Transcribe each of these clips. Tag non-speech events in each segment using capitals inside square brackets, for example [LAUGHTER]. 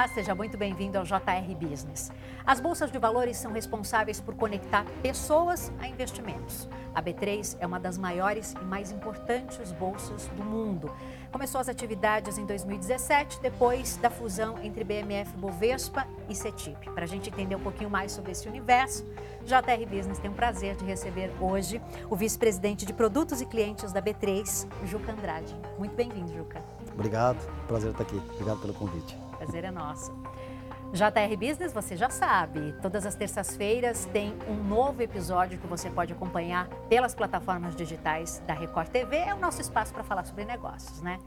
Olá, seja muito bem-vindo ao JR Business. As bolsas de valores são responsáveis por conectar pessoas a investimentos. A B3 é uma das maiores e mais importantes bolsas do mundo. Começou as atividades em 2017, depois da fusão entre BMF Bovespa e CETIP. Para a gente entender um pouquinho mais sobre esse universo, JR Business tem o prazer de receber hoje o vice-presidente de produtos e clientes da B3, Juca Andrade. Muito bem-vindo, Juca. Obrigado, prazer estar aqui. Obrigado pelo convite. Prazer é nosso. JR Business, você já sabe, todas as terças-feiras tem um novo episódio que você pode acompanhar pelas plataformas digitais da Record TV. É o nosso espaço para falar sobre negócios, né?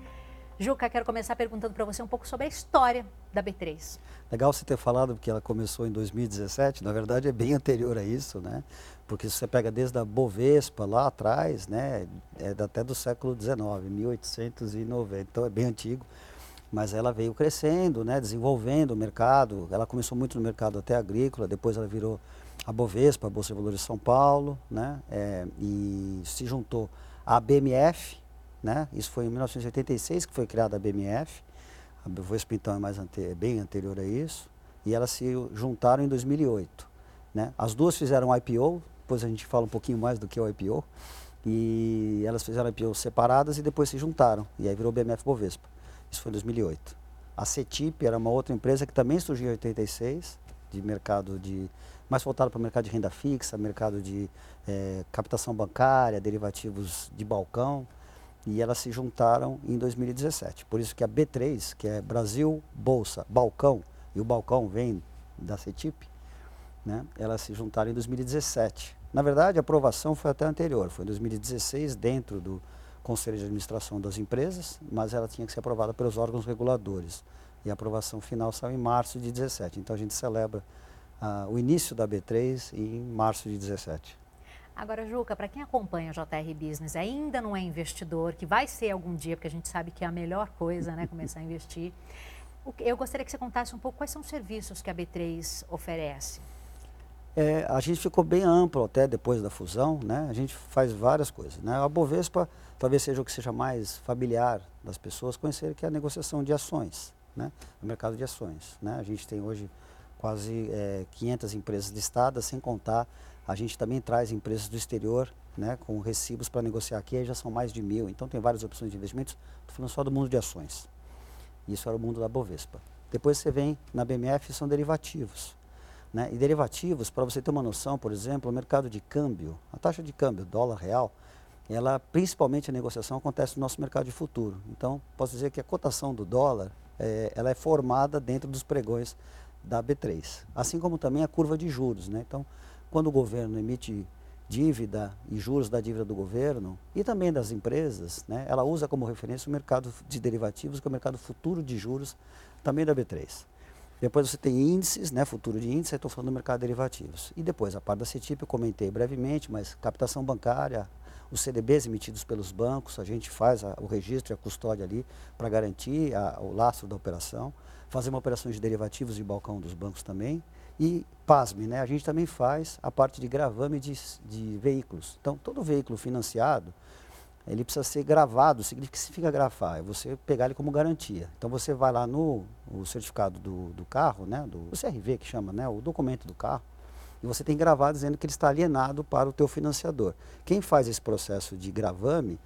Juca, quero começar perguntando para você um pouco sobre a história da B3. Legal você ter falado que ela começou em 2017, na verdade é bem anterior a isso, né? Porque você pega desde a Bovespa lá atrás, né, é até do século XIX, 1890, então é bem antigo mas ela veio crescendo, né, desenvolvendo o mercado. Ela começou muito no mercado até agrícola, depois ela virou a Bovespa, a Bolsa de Valores de São Paulo, né, é, e se juntou à BMF, né, isso foi em 1986 que foi criada a BMF, a Bovespa então é mais ante é bem anterior a isso, e elas se juntaram em 2008. Né. As duas fizeram IPO, depois a gente fala um pouquinho mais do que é o IPO, e elas fizeram IPO separadas e depois se juntaram, e aí virou BMF Bovespa. Isso foi em 2008. A CETIP era uma outra empresa que também surgiu em 86, de mercado de mais voltado para o mercado de renda fixa, mercado de é, captação bancária, derivativos de balcão, e elas se juntaram em 2017. Por isso que a B3, que é Brasil Bolsa Balcão, e o balcão vem da CETIP, né, elas se juntaram em 2017. Na verdade, a aprovação foi até anterior, foi em 2016, dentro do, Conselho de Administração das empresas, mas ela tinha que ser aprovada pelos órgãos reguladores. E a aprovação final saiu em março de 17. Então a gente celebra ah, o início da B3 em março de 17. Agora, Juca, para quem acompanha o JR Business, ainda não é investidor, que vai ser algum dia, porque a gente sabe que é a melhor coisa, né, começar a investir. Eu gostaria que você contasse um pouco quais são os serviços que a B3 oferece. É, a gente ficou bem amplo até depois da fusão, né? A gente faz várias coisas, né? A Bovespa talvez seja o que seja mais familiar das pessoas conhecer que é a negociação de ações, né? O mercado de ações, né? A gente tem hoje quase é, 500 empresas listadas, sem contar a gente também traz empresas do exterior, né? Com recibos para negociar aqui, aí já são mais de mil. Então tem várias opções de investimentos. Estou falando só do mundo de ações. Isso era o mundo da Bovespa. Depois você vem na BMF são derivativos. Né? E derivativos, para você ter uma noção, por exemplo, o mercado de câmbio, a taxa de câmbio, dólar real, ela principalmente a negociação acontece no nosso mercado de futuro. Então, posso dizer que a cotação do dólar, é, ela é formada dentro dos pregões da B3. Assim como também a curva de juros. Né? Então, quando o governo emite dívida e juros da dívida do governo e também das empresas, né, ela usa como referência o mercado de derivativos, que é o mercado futuro de juros também da B3. Depois você tem índices, né, futuro de índice, estou falando do mercado de derivativos. E depois, a parte da CETIP eu comentei brevemente, mas captação bancária, os CDBs emitidos pelos bancos, a gente faz a, o registro e a custódia ali para garantir a, o lastro da operação. Fazemos operações de derivativos de balcão dos bancos também. E, pasme, né, a gente também faz a parte de gravame de, de veículos. Então, todo veículo financiado, ele precisa ser gravado. Significa que significa gravar? É você pegar ele como garantia. Então você vai lá no certificado do, do carro, né, do CRV que chama, né, o documento do carro, e você tem gravado dizendo que ele está alienado para o teu financiador. Quem faz esse processo de gravame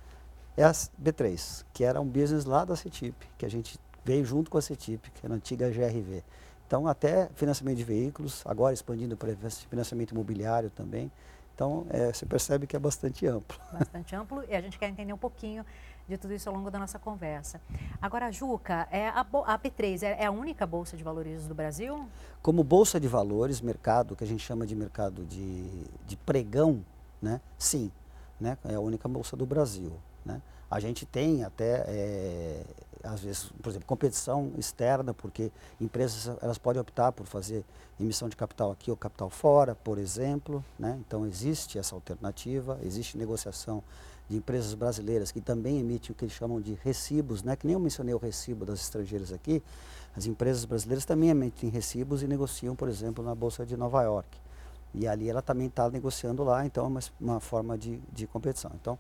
é a B3, que era um business lá da CETIP, que a gente veio junto com a CETIP, que era a antiga GRV. Então até financiamento de veículos, agora expandindo para financiamento imobiliário também. Então, é, você percebe que é bastante amplo. Bastante amplo e a gente quer entender um pouquinho de tudo isso ao longo da nossa conversa. Agora, Juca, é a, a P3 é, é a única bolsa de valores do Brasil? Como bolsa de valores, mercado, que a gente chama de mercado de, de pregão, né? sim, né? é a única bolsa do Brasil. Né? A gente tem até é, às vezes, por exemplo, competição externa, porque empresas elas podem optar por fazer emissão de capital aqui ou capital fora, por exemplo. Né? Então existe essa alternativa, existe negociação de empresas brasileiras que também emitem o que eles chamam de recibos, né? que nem eu mencionei o recibo das estrangeiras aqui, as empresas brasileiras também emitem recibos e negociam, por exemplo, na Bolsa de Nova York. E ali ela também está negociando lá, então é uma, uma forma de, de competição. Então,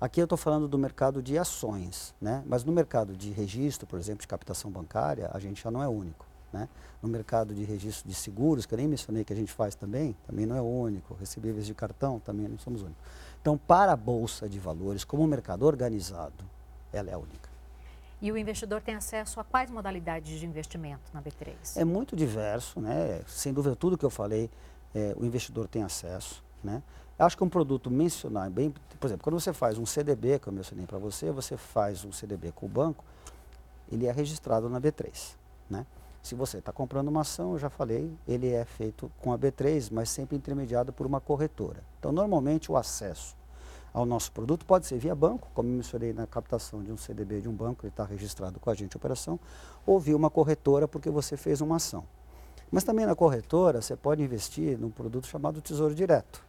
Aqui eu estou falando do mercado de ações, né? mas no mercado de registro, por exemplo, de captação bancária, a gente já não é único. Né? No mercado de registro de seguros, que eu nem mencionei que a gente faz também, também não é único. Recebíveis de cartão, também não somos únicos. Então, para a Bolsa de Valores, como um mercado organizado, ela é única. E o investidor tem acesso a quais modalidades de investimento na B3? É muito diverso, né? Sem dúvida, tudo que eu falei, é, o investidor tem acesso, né? Acho que um produto mencionar, bem, por exemplo, quando você faz um CDB, que eu mencionei para você, você faz um CDB com o banco, ele é registrado na B3, né? Se você está comprando uma ação, eu já falei, ele é feito com a B3, mas sempre intermediado por uma corretora. Então, normalmente, o acesso ao nosso produto pode ser via banco, como eu mencionei na captação de um CDB de um banco, ele está registrado com a gente operação, ou via uma corretora porque você fez uma ação. Mas também na corretora você pode investir num produto chamado Tesouro Direto.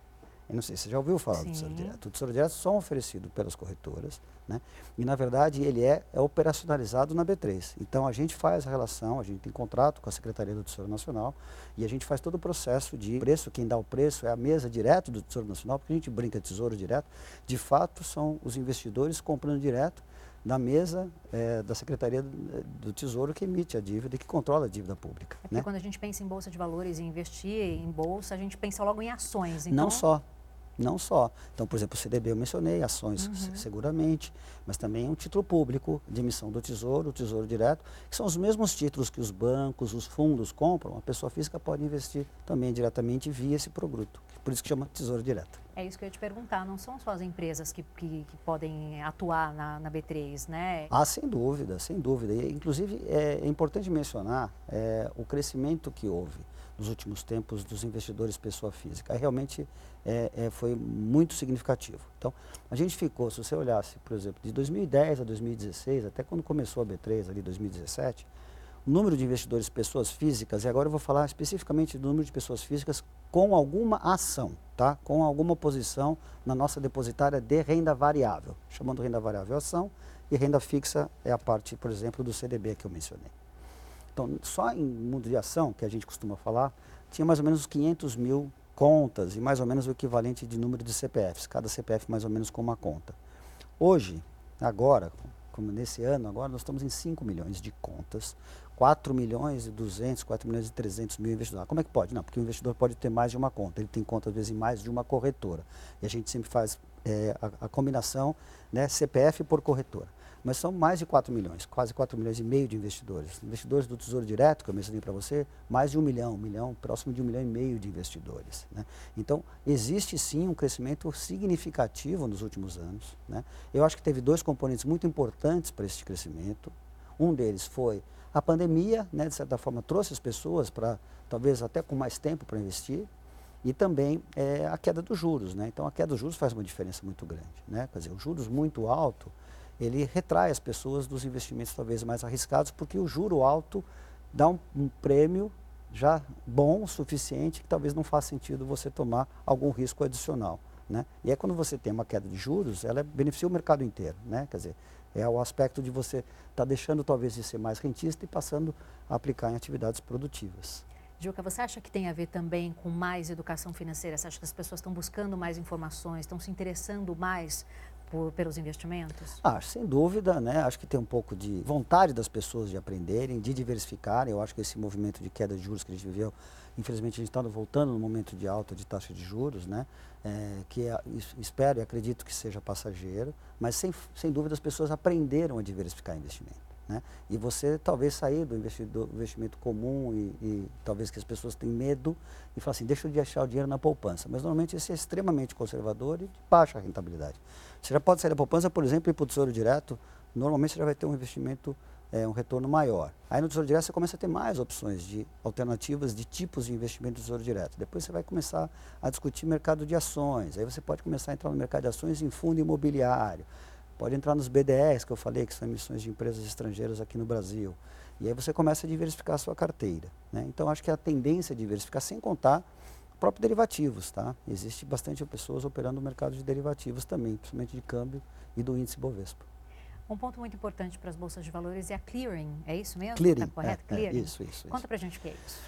Eu não sei, você já ouviu falar Sim. do Tesouro Direto? O Tesouro Direto são oferecido pelas corretoras, né? e na verdade ele é, é operacionalizado na B3. Então a gente faz a relação, a gente tem contrato com a Secretaria do Tesouro Nacional, e a gente faz todo o processo de preço, quem dá o preço é a mesa direto do Tesouro Nacional, porque a gente brinca de Tesouro Direto, de fato são os investidores comprando direto na mesa é, da Secretaria do Tesouro que emite a dívida e que controla a dívida pública. É né? quando a gente pensa em bolsa de valores e investir em bolsa, a gente pensa logo em ações. Então... Não só. Não só. Então, por exemplo, o CDB eu mencionei, ações uhum. seguramente, mas também um título público de emissão do Tesouro, o Tesouro Direto, que são os mesmos títulos que os bancos, os fundos compram, a pessoa física pode investir também diretamente via esse produto. Por isso que chama Tesouro Direto. É isso que eu ia te perguntar, não são só as empresas que, que, que podem atuar na, na, B3, né? Ah, sem dúvida, sem dúvida. E, inclusive, é, é importante mencionar é, o crescimento que houve nos últimos tempos dos investidores pessoa física. Realmente é, é, foi muito significativo. Então, a gente ficou, se você olhasse, por exemplo, de 2010 a 2016, até quando começou a B3, ali 2017, o número de investidores pessoas físicas, e agora eu vou falar especificamente do número de pessoas físicas com alguma ação, tá? com alguma posição na nossa depositária de renda variável, chamando renda variável ação, e renda fixa é a parte, por exemplo, do CDB que eu mencionei. Então, só em mundo de ação, que a gente costuma falar, tinha mais ou menos 500 mil contas e mais ou menos o equivalente de número de CPFs, cada CPF mais ou menos com uma conta. Hoje, agora, como nesse ano, agora nós estamos em 5 milhões de contas, 4 milhões e 200, 4 milhões e 300 mil investidores. Como é que pode? Não, porque o investidor pode ter mais de uma conta, ele tem conta às vezes em mais de uma corretora. E a gente sempre faz é, a, a combinação né, CPF por corretora mas são mais de 4 milhões, quase 4 milhões e meio de investidores. Investidores do Tesouro Direto, que eu mencionei para você, mais de um milhão, um milhão, próximo de um milhão e meio de investidores. Né? Então, existe sim um crescimento significativo nos últimos anos. Né? Eu acho que teve dois componentes muito importantes para esse crescimento. Um deles foi a pandemia, né, de certa forma, trouxe as pessoas para, talvez até com mais tempo para investir, e também é, a queda dos juros. Né? Então, a queda dos juros faz uma diferença muito grande. Né? Quer dizer, os juros muito alto, ele retrai as pessoas dos investimentos talvez mais arriscados, porque o juro alto dá um, um prêmio já bom o suficiente que talvez não faça sentido você tomar algum risco adicional. Né? E é quando você tem uma queda de juros, ela beneficia o mercado inteiro. Né? Quer dizer, é o aspecto de você estar tá deixando talvez de ser mais rentista e passando a aplicar em atividades produtivas. Juca, você acha que tem a ver também com mais educação financeira? Você acha que as pessoas estão buscando mais informações, estão se interessando mais por, pelos investimentos? Acho, sem dúvida, né? Acho que tem um pouco de vontade das pessoas de aprenderem, de diversificarem. Eu acho que esse movimento de queda de juros que a gente viveu, infelizmente a gente está voltando no momento de alta de taxa de juros, né? É, que é, espero e acredito que seja passageiro, mas sem, sem dúvida as pessoas aprenderam a diversificar investimento. Né? E você talvez sair do investimento comum e, e, talvez que as pessoas têm medo e falar assim, deixa eu deixar o dinheiro na poupança. Mas normalmente esse é extremamente conservador e de baixa rentabilidade. Você já pode sair da poupança, por exemplo, e ir para o Tesouro Direto, normalmente você já vai ter um investimento, é, um retorno maior. Aí no Tesouro Direto você começa a ter mais opções de alternativas de tipos de investimento do Tesouro Direto. Depois você vai começar a discutir mercado de ações. Aí você pode começar a entrar no mercado de ações em fundo imobiliário. Pode entrar nos BDRs, que eu falei, que são emissões de empresas estrangeiras aqui no Brasil. E aí você começa a diversificar a sua carteira. Né? Então, acho que a tendência é diversificar, sem contar próprios derivativos. Tá? Existe bastante pessoas operando no mercado de derivativos também, principalmente de câmbio e do índice Bovespa. Um ponto muito importante para as bolsas de valores é a clearing, é isso mesmo? Clearing, tá correto? É, clearing. É, isso, isso. Conta para a gente o que é isso.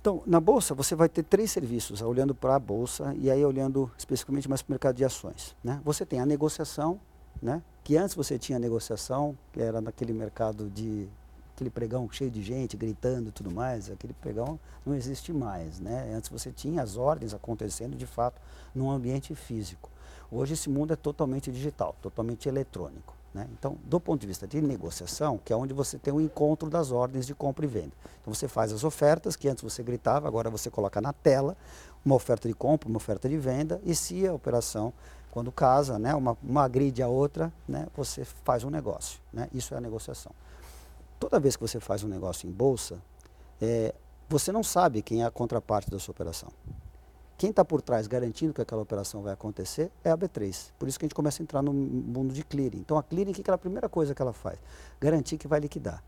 Então, na bolsa você vai ter três serviços, olhando para a bolsa e aí olhando especificamente mais para o mercado de ações. Né? Você tem a negociação, né? que antes você tinha negociação, que era naquele mercado de aquele pregão cheio de gente gritando e tudo mais, aquele pregão não existe mais, né? Antes você tinha as ordens acontecendo de fato num ambiente físico. Hoje esse mundo é totalmente digital, totalmente eletrônico. Né? Então, do ponto de vista de negociação, que é onde você tem o encontro das ordens de compra e venda. Então, você faz as ofertas, que antes você gritava, agora você coloca na tela uma oferta de compra, uma oferta de venda, e se a operação, quando casa, né, uma, uma agride a outra, né, você faz um negócio. Né? Isso é a negociação. Toda vez que você faz um negócio em bolsa, é, você não sabe quem é a contraparte da sua operação. Quem está por trás garantindo que aquela operação vai acontecer é a B3. Por isso que a gente começa a entrar no mundo de clearing. Então a clearing, que é a primeira coisa que ela faz? Garantir que vai liquidar.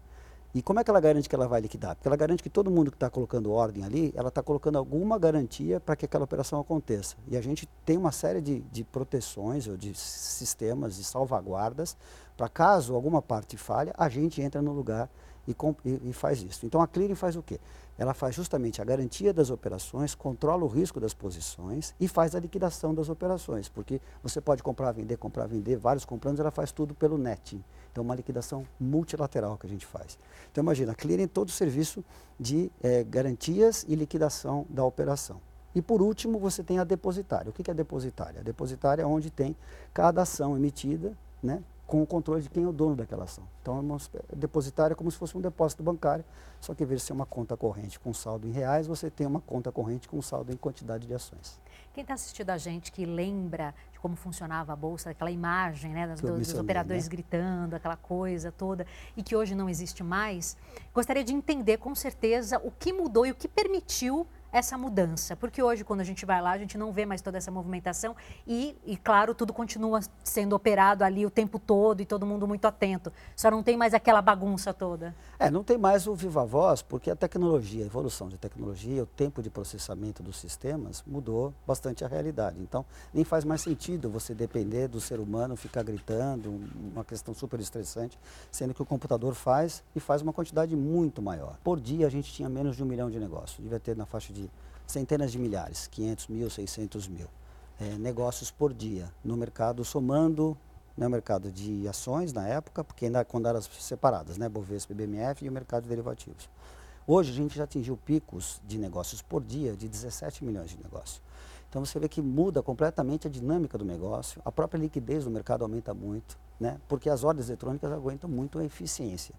E como é que ela garante que ela vai liquidar? Porque ela garante que todo mundo que está colocando ordem ali, ela está colocando alguma garantia para que aquela operação aconteça. E a gente tem uma série de, de proteções ou de sistemas de salvaguardas para caso alguma parte falhe, a gente entra no lugar e, e, faz isso. Então a clearing faz o quê? ela faz justamente a garantia das operações, controla o risco das posições e faz a liquidação das operações, porque você pode comprar, vender, comprar, vender, vários comprando, ela faz tudo pelo netting. Então, uma liquidação multilateral que a gente faz. Então, imagina, a clearing todo o serviço de é, garantias e liquidação da operação. E por último, você tem a depositária. O que é a depositária? A depositária é onde tem cada ação emitida, né, com o controle de quem é o dono daquela ação. Então, é depositária é como se fosse um depósito bancário, só que em vez de ser uma conta corrente com saldo em reais, você tem uma conta corrente com saldo em quantidade de ações. Quem está assistindo a gente que lembra de como funcionava a Bolsa, aquela imagem né, das, do, dos operadores né? gritando, aquela coisa toda, e que hoje não existe mais, gostaria de entender com certeza o que mudou e o que permitiu essa mudança? Porque hoje, quando a gente vai lá, a gente não vê mais toda essa movimentação e, e, claro, tudo continua sendo operado ali o tempo todo e todo mundo muito atento. Só não tem mais aquela bagunça toda. É, não tem mais o viva voz, porque a tecnologia, a evolução de tecnologia, o tempo de processamento dos sistemas mudou bastante a realidade. Então, nem faz mais sentido você depender do ser humano ficar gritando, uma questão super estressante, sendo que o computador faz e faz uma quantidade muito maior. Por dia, a gente tinha menos de um milhão de negócios. Devia ter na faixa de centenas de milhares, 500 mil, 600 mil é, negócios por dia no mercado, somando né, mercado de ações na época, porque ainda quando eram separadas, né, Bovespa BMF e o mercado de derivativos. Hoje a gente já atingiu picos de negócios por dia de 17 milhões de negócios. Então você vê que muda completamente a dinâmica do negócio, a própria liquidez do mercado aumenta muito, né? porque as ordens eletrônicas aguentam muito a eficiência.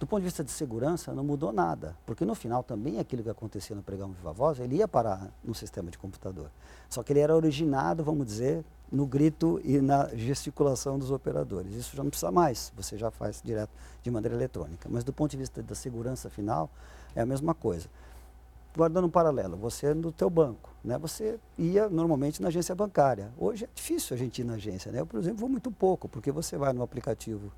Do ponto de vista de segurança, não mudou nada, porque no final também aquilo que acontecia no pregão Viva Voz, ele ia parar no sistema de computador. Só que ele era originado, vamos dizer, no grito e na gesticulação dos operadores. Isso já não precisa mais, você já faz direto de maneira eletrônica. Mas do ponto de vista da segurança final, é a mesma coisa. Guardando um paralelo, você no teu banco, né? Você ia normalmente na agência bancária. Hoje é difícil a gente ir na agência, né? Eu, por exemplo, vou muito pouco, porque você vai no aplicativo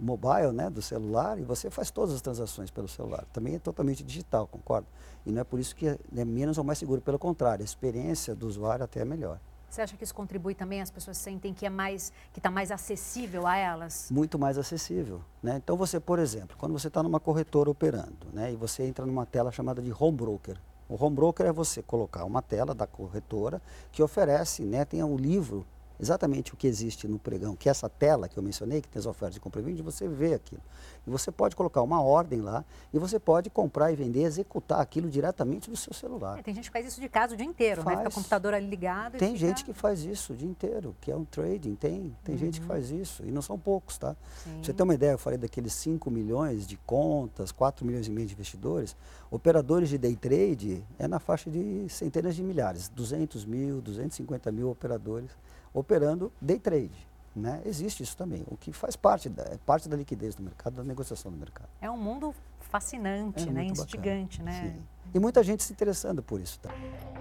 mobile, né, do celular, e você faz todas as transações pelo celular. Também é totalmente digital, concorda? E não é por isso que é, é menos ou mais seguro, pelo contrário, a experiência do usuário até é melhor. Você acha que isso contribui também? As pessoas sentem que é mais, que está mais acessível a elas? Muito mais acessível, né? Então você, por exemplo, quando você está numa corretora operando, né, e você entra numa tela chamada de home broker. O home broker é você colocar uma tela da corretora que oferece, né, tem um livro exatamente o que existe no pregão, que é essa tela que eu mencionei, que tem as ofertas de compra e venda, você vê aquilo. E você pode colocar uma ordem lá e você pode comprar e vender, executar aquilo diretamente do seu celular. É, tem gente que faz isso de casa o dia inteiro, faz. né? Fica o computador ali ligado. Tem gente que faz isso o dia inteiro, que é um trading, tem. Tem uhum. gente que uhum. faz isso, e não são poucos, tá? Sim. Você tem uma ideia, eu falei daqueles 5 milhões de contas, 4 milhões e meio de investidores, operadores de day trade é na faixa de centenas de milhares, 200 mil, 250 mil operadores operando day trade. Né? Existe isso também, o que faz parte da, é parte da liquidez do mercado, da negociação do mercado. É um mundo fascinante, é né? instigante. Bacana. Né? Sim. E muita gente se interessando por isso. Tá?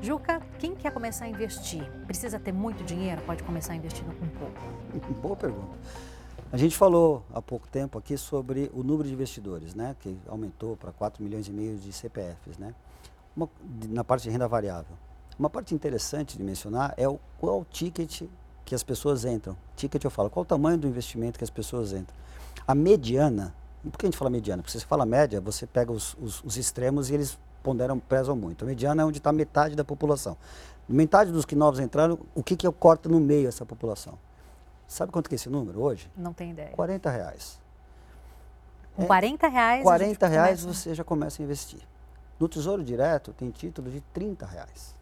Juca, quem quer começar a investir, precisa ter muito dinheiro? Pode começar investindo com pouco? [LAUGHS] Boa pergunta. A gente falou há pouco tempo aqui sobre o número de investidores, né, que aumentou para 4 milhões e meio de CPFs, né, Uma, na parte de renda variável. Uma parte interessante de mencionar é o, qual o ticket que as pessoas entram. Ticket eu falo, qual o tamanho do investimento que as pessoas entram. A mediana, por que a gente fala mediana? Porque se você fala média, você pega os, os, os extremos e eles ponderam, pesam muito. A mediana é onde está metade da população. Metade dos que novos entraram, o que, que eu corto no meio essa população? Sabe quanto que é esse número hoje? Não tem ideia. 40 reais. Com 40 reais. 40 reais começa... você já começa a investir. No Tesouro Direto tem título de 30 reais.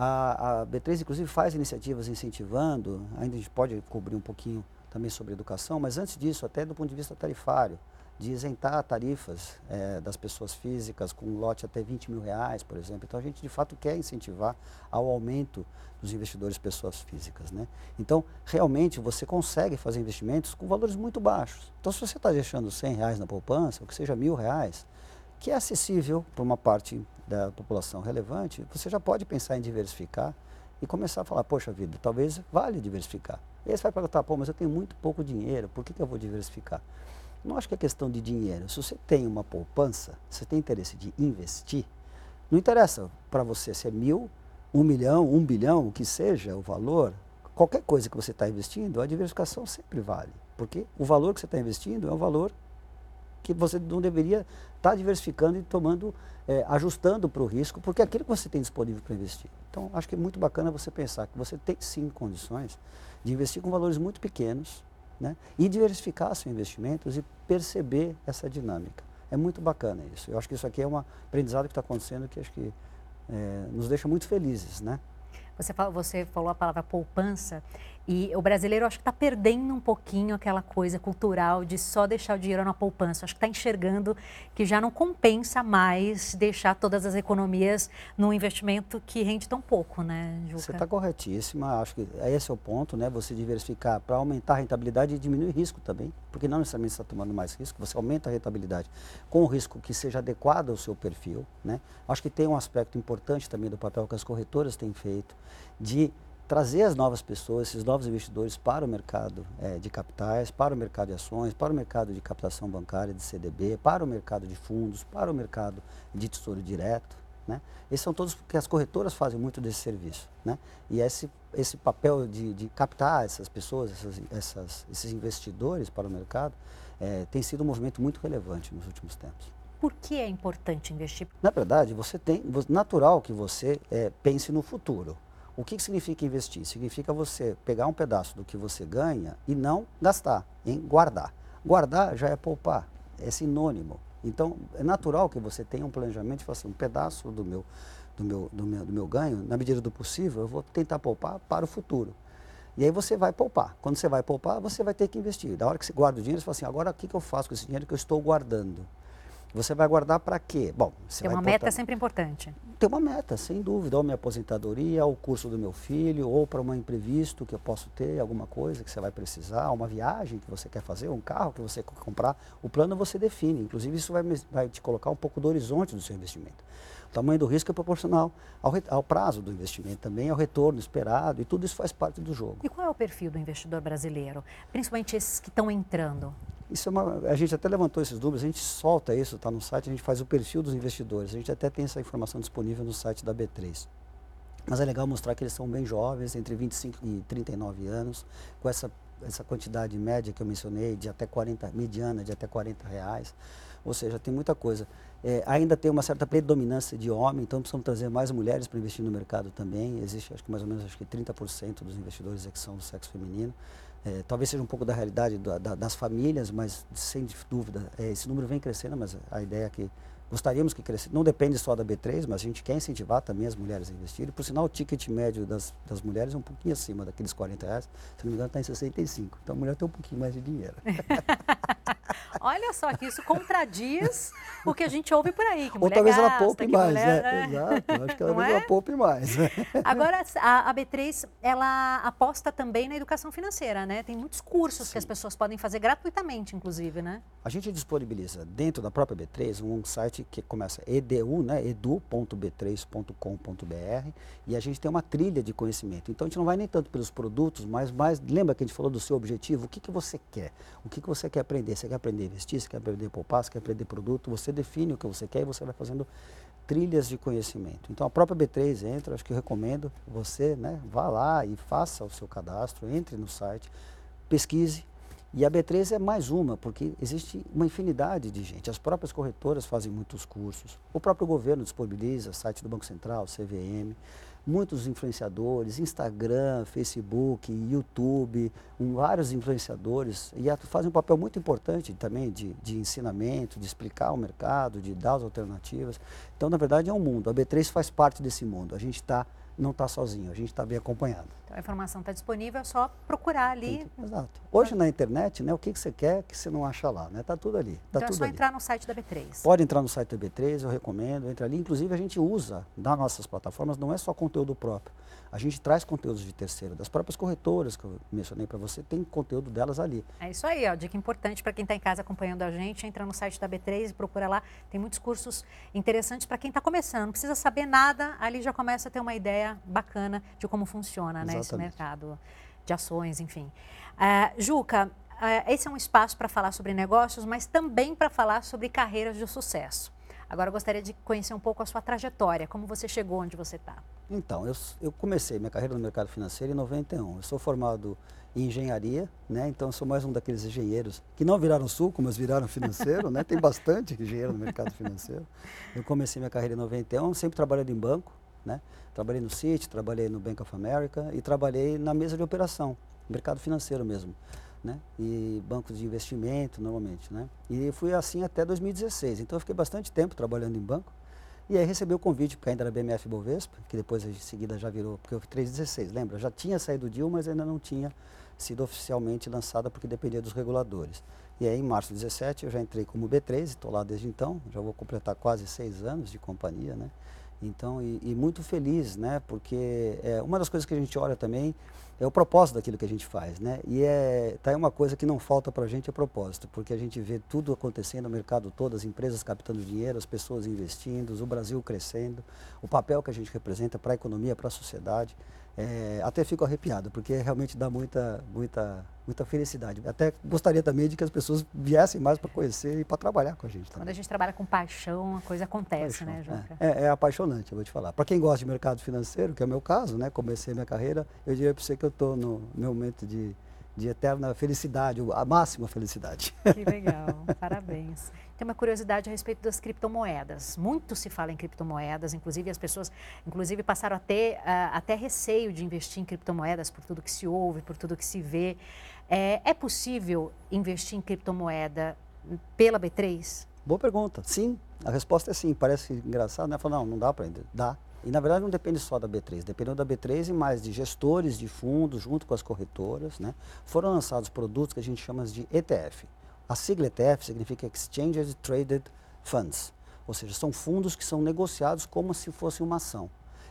A, a B3, inclusive, faz iniciativas incentivando, ainda a gente pode cobrir um pouquinho também sobre educação, mas antes disso, até do ponto de vista tarifário, de isentar tarifas é, das pessoas físicas com um lote até 20 mil reais, por exemplo. Então a gente de fato quer incentivar ao aumento dos investidores pessoas físicas. Né? Então, realmente você consegue fazer investimentos com valores muito baixos. Então, se você está deixando 100 reais na poupança, ou que seja mil reais, que é acessível para uma parte da população relevante, você já pode pensar em diversificar e começar a falar, poxa vida, talvez vale diversificar. E aí você vai perguntar, pô, mas eu tenho muito pouco dinheiro, por que, que eu vou diversificar? Não acho que é questão de dinheiro. Se você tem uma poupança, você tem interesse de investir, não interessa para você se é mil, um milhão, um bilhão, o que seja o valor, qualquer coisa que você está investindo, a diversificação sempre vale. Porque o valor que você está investindo é um valor que você não deveria estar tá diversificando e tomando, é, ajustando para o risco, porque é aquilo que você tem disponível para investir. Então, acho que é muito bacana você pensar que você tem sim condições de investir com valores muito pequenos, né? e diversificar seus investimentos e perceber essa dinâmica. É muito bacana isso. Eu acho que isso aqui é um aprendizado que está acontecendo que acho que é, nos deixa muito felizes, né? Você, você falou a palavra poupança e o brasileiro acho que está perdendo um pouquinho aquela coisa cultural de só deixar o dinheiro na poupança. Acho que está enxergando que já não compensa mais deixar todas as economias num investimento que rende tão pouco, né, Juca? Você está corretíssima. Acho que esse é o ponto, né? Você diversificar para aumentar a rentabilidade e diminuir risco também. Porque não necessariamente você está tomando mais risco, você aumenta a rentabilidade com o risco que seja adequado ao seu perfil, né? Acho que tem um aspecto importante também do papel que as corretoras têm feito de trazer as novas pessoas, esses novos investidores para o mercado é, de capitais, para o mercado de ações, para o mercado de captação bancária de CDB, para o mercado de fundos, para o mercado de tesouro direto. Né? Esses são todos porque as corretoras fazem muito desse serviço. Né? E esse, esse papel de, de captar essas pessoas, essas, essas, esses investidores para o mercado, é, tem sido um movimento muito relevante nos últimos tempos. Por que é importante investir? Na verdade, você tem natural que você é, pense no futuro. O que, significa investir? Significa você pegar um pedaço do que você ganha e não gastar, em guardar. Guardar já é poupar, é sinônimo. Então, é natural que você tenha um planejamento e faça assim, um pedaço do meu, do, meu, do, meu, do meu ganho, na medida do possível, eu vou tentar poupar para o futuro. E aí você vai poupar. Quando você vai poupar, você vai ter que investir. Da hora que você guarda o dinheiro, você fala assim, agora o que, que eu faço com esse dinheiro que eu estou guardando? Você vai guardar para quê? Bom, você Tem uma meta sempre importante. Tem uma meta, sem dúvida. Ou minha aposentadoria, ou o curso do meu filho, ou para um imprevisto que eu posso ter, alguma coisa que você vai precisar, uma viagem que você quer fazer, um carro que você quer comprar. O plano você define. Inclusive, isso vai, vai te colocar um pouco do horizonte do seu investimento. O tamanho do risco é proporcional ao, ao, prazo do investimento também, ao retorno esperado, e tudo isso faz parte do jogo. E qual é o perfil do investidor brasileiro? Principalmente esses que estão entrando? Isso é uma, a gente até levantou esses números, a gente solta isso, está no site, a gente faz o perfil dos investidores. A gente até tem essa informação disponível no site da B3. Mas é legal mostrar que eles são bem jovens, entre 25 e 39 anos, com essa, essa quantidade média que eu mencionei, de até 40, mediana de até 40 reais. Ou seja, tem muita coisa. É, ainda tem uma certa predominância de homem, então precisamos trazer mais mulheres para investir no mercado também. Existe, acho que mais ou menos, acho que 30% dos investidores é que são do sexo feminino. É, talvez seja um pouco da realidade da, da, das famílias, mas sem dúvida, é, esse número vem crescendo, mas a ideia é que gostaríamos que crescesse. Não depende só da B3, mas a gente quer incentivar também as mulheres a investirem. Por sinal, o ticket médio das, das mulheres é um pouquinho acima daqueles 40 reais. Se não me engano, está em 65. Então a mulher tem um pouquinho mais de dinheiro. [LAUGHS] Olha só que isso contradiz o que a gente ouve por aí. Que Ou talvez gasta, ela poupe mais, mulher, né? É. Exato, acho que ela, é? poupe mais. [LAUGHS] Agora, a, a, B3, ela aposta também na educação financeira, né? Tem muitos cursos Sim. que as pessoas podem fazer gratuitamente, inclusive, né? A gente disponibiliza dentro da própria B3 um site que começa edu, né? edu.b3.com.br e a gente tem uma trilha de conhecimento. Então, a gente não vai nem tanto pelos produtos, mas mais, lembra que a gente falou do seu objetivo? O que, que você quer? O que, que você quer aprender? Você quer aprender a investir, você quer aprender a poupar, você quer aprender produto, você define o que você quer e você vai fazendo trilhas de conhecimento. Então a própria B3 entra, acho que eu recomendo você, né, vá lá e faça o seu cadastro, entre no site, pesquise. E a B3 é mais uma, porque existe uma infinidade de gente. As próprias corretoras fazem muitos cursos. O próprio governo disponibiliza, site do Banco Central, CVM. muitos influenciadores, Instagram, Facebook, YouTube, um, vários influenciadores, e fazem um papel muito importante também de, de ensinamento, de explicar o mercado, de dar as alternativas. Então, na verdade, é um mundo. A B3 faz parte desse mundo. A gente está não está sozinho, a gente está bem acompanhado. Então a informação está disponível, é só procurar ali. Exato. Hoje na internet, né, o que, que você quer que você não acha lá, né? Está tudo ali. Tá então tudo é só ali. entrar no site da B3. Pode entrar no site da B3, eu recomendo, entra ali. Inclusive a gente usa nas nossas plataformas, não é só conteúdo próprio. A gente traz conteúdos de terceiro, das próprias corretoras que eu mencionei para você, tem conteúdo delas ali. É isso aí, ó, dica importante para quem está em casa acompanhando a gente, entra no site da B3 e procura lá, tem muitos cursos interessantes para quem está começando, não precisa saber nada, ali já começa a ter uma ideia bacana de como funciona né, esse mercado de ações, enfim. Uh, Juca, uh, esse é um espaço para falar sobre negócios, mas também para falar sobre carreiras de sucesso. Agora eu gostaria de conhecer um pouco a sua trajetória, como você chegou onde você está. Então, eu, eu, comecei minha carreira no mercado financeiro em 91. Eu sou formado em engenharia, né? Então sou mais um daqueles engenheiros que não viraram suco, mas viraram financeiro, né? Tem bastante engenheiro no mercado financeiro. Eu comecei minha carreira em 91, sempre trabalhando em banco, né? Trabalhei no Citi, trabalhei no Bank of America e trabalhei na mesa de operação, mercado financeiro mesmo né? E bancos de investimento, normalmente, né? E fui assim até 2016. Então eu fiquei bastante tempo trabalhando em banco. E aí recebi o convite, porque ainda era BMF Bovespa, que depois em seguida já virou, porque eu fui 316, lembra? Já tinha saído do deal, mas ainda não tinha sido oficialmente lançada porque dependia dos reguladores. E aí em março de 17 eu já entrei como B3, estou lá desde então, já vou completar quase seis anos de companhia, né? Então, e, e muito feliz, né? Porque é, uma das coisas que a gente olha também é o propósito daquilo que a gente faz, né? E é, tá aí uma coisa que não falta para a gente é propósito, porque a gente vê tudo acontecendo no mercado todo, as empresas captando dinheiro, as pessoas investindo, o Brasil crescendo, o papel que a gente representa para a economia, para a sociedade. É, até fico arrepiado, porque realmente dá muita, muita, muita felicidade. Até gostaria também de que as pessoas viessem mais para conhecer e para trabalhar com a gente. Também. Quando a gente trabalha com paixão, a coisa acontece, né, paixão, né, Juca? É, é, é, apaixonante, eu vou te falar. Para quem gosta de mercado financeiro, que é o meu caso, né, comecei minha carreira, eu diria para você que eu estou no meu momento de, de eterna felicidade, a máxima felicidade. Que legal, [LAUGHS] parabéns tem uma curiosidade a respeito das criptomoedas. Muito se fala em criptomoedas, inclusive as pessoas inclusive passaram a ter até receio de investir em criptomoedas por tudo que se ouve, por tudo que se vê. É, é possível investir em criptomoeda pela B3? Boa pergunta. Sim, a resposta é sim. Parece engraçado, né? Falar, não, não dá para. Dá. E na verdade não depende só da B3, dependendo da B3 e mais de gestores de fundos junto com as corretoras, né? Foram lançados produtos que a gente chama de ETF. A sigla ETF significa Exchange Traded Funds, ou seja, são fundos que são negociados como se fosse uma ação.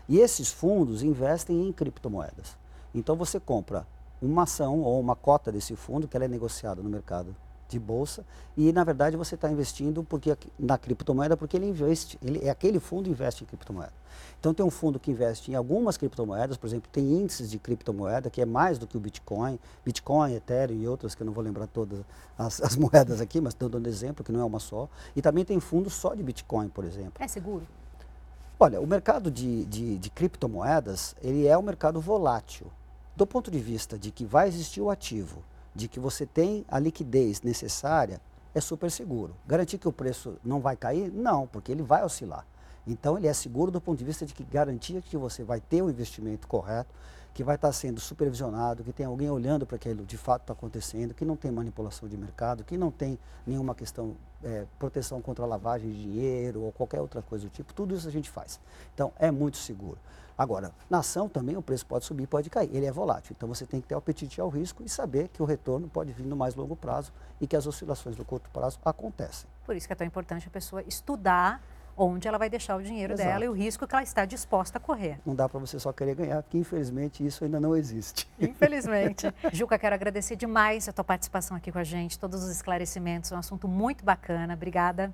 E esses fundos investem em criptomoedas. Então você compra uma ação ou uma cota desse fundo que ela é negociada no mercado de bolsa e na verdade você está investindo porque na criptomoeda porque ele investe, ele, é aquele fundo investe em criptomoeda. Então tem um fundo que investe em algumas criptomoedas, por exemplo, tem índices de criptomoeda que é mais do que o Bitcoin, Bitcoin, Ethereum e outras que eu não vou lembrar todas as, as [LAUGHS] moedas aqui, mas estou dando exemplo que não é uma só. E também tem fundo só de Bitcoin, por exemplo. É seguro? Olha, o mercado de, de, de criptomoedas ele é um mercado volátil. Do ponto de vista de que vai existir o ativo, de que você tem a liquidez necessária, é super seguro. Garantir que o preço não vai cair? Não, porque ele vai oscilar. Então ele é seguro do ponto de vista de que garantia que você vai ter o investimento correto, que vai estar sendo supervisionado, que tem alguém olhando para aquilo de fato está acontecendo, que não tem manipulação de mercado, que não tem nenhuma questão, é, proteção contra lavagem de dinheiro ou qualquer outra coisa do tipo, tudo isso a gente faz. Então é muito seguro. Agora, na ação também o preço pode subir, pode cair, ele é volátil. Então você tem que ter o apetite ao risco e saber que o retorno pode vir no mais longo prazo e que as oscilações do curto prazo acontecem. Por isso que é tão importante a pessoa estudar onde ela vai deixar o dinheiro Exato. dela e o risco que ela está disposta a correr. Não dá para você só querer ganhar, porque infelizmente isso ainda não existe. Infelizmente. [LAUGHS] Juca, quero agradecer demais a tua participação aqui com a gente, todos os esclarecimentos, é um assunto muito bacana. Obrigada.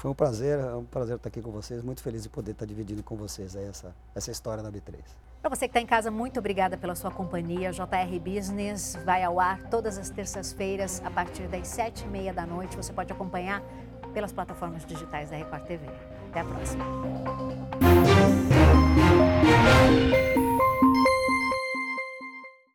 Foi um prazer, é um prazer estar aqui com vocês, muito feliz de poder estar dividindo com vocês essa, essa história da B3. Para você que está em casa, muito obrigada pela sua companhia. JR Business vai ao ar todas as terças-feiras, a partir das sete e meia da noite. Você pode acompanhar pelas plataformas digitais da Record TV. Até a próxima.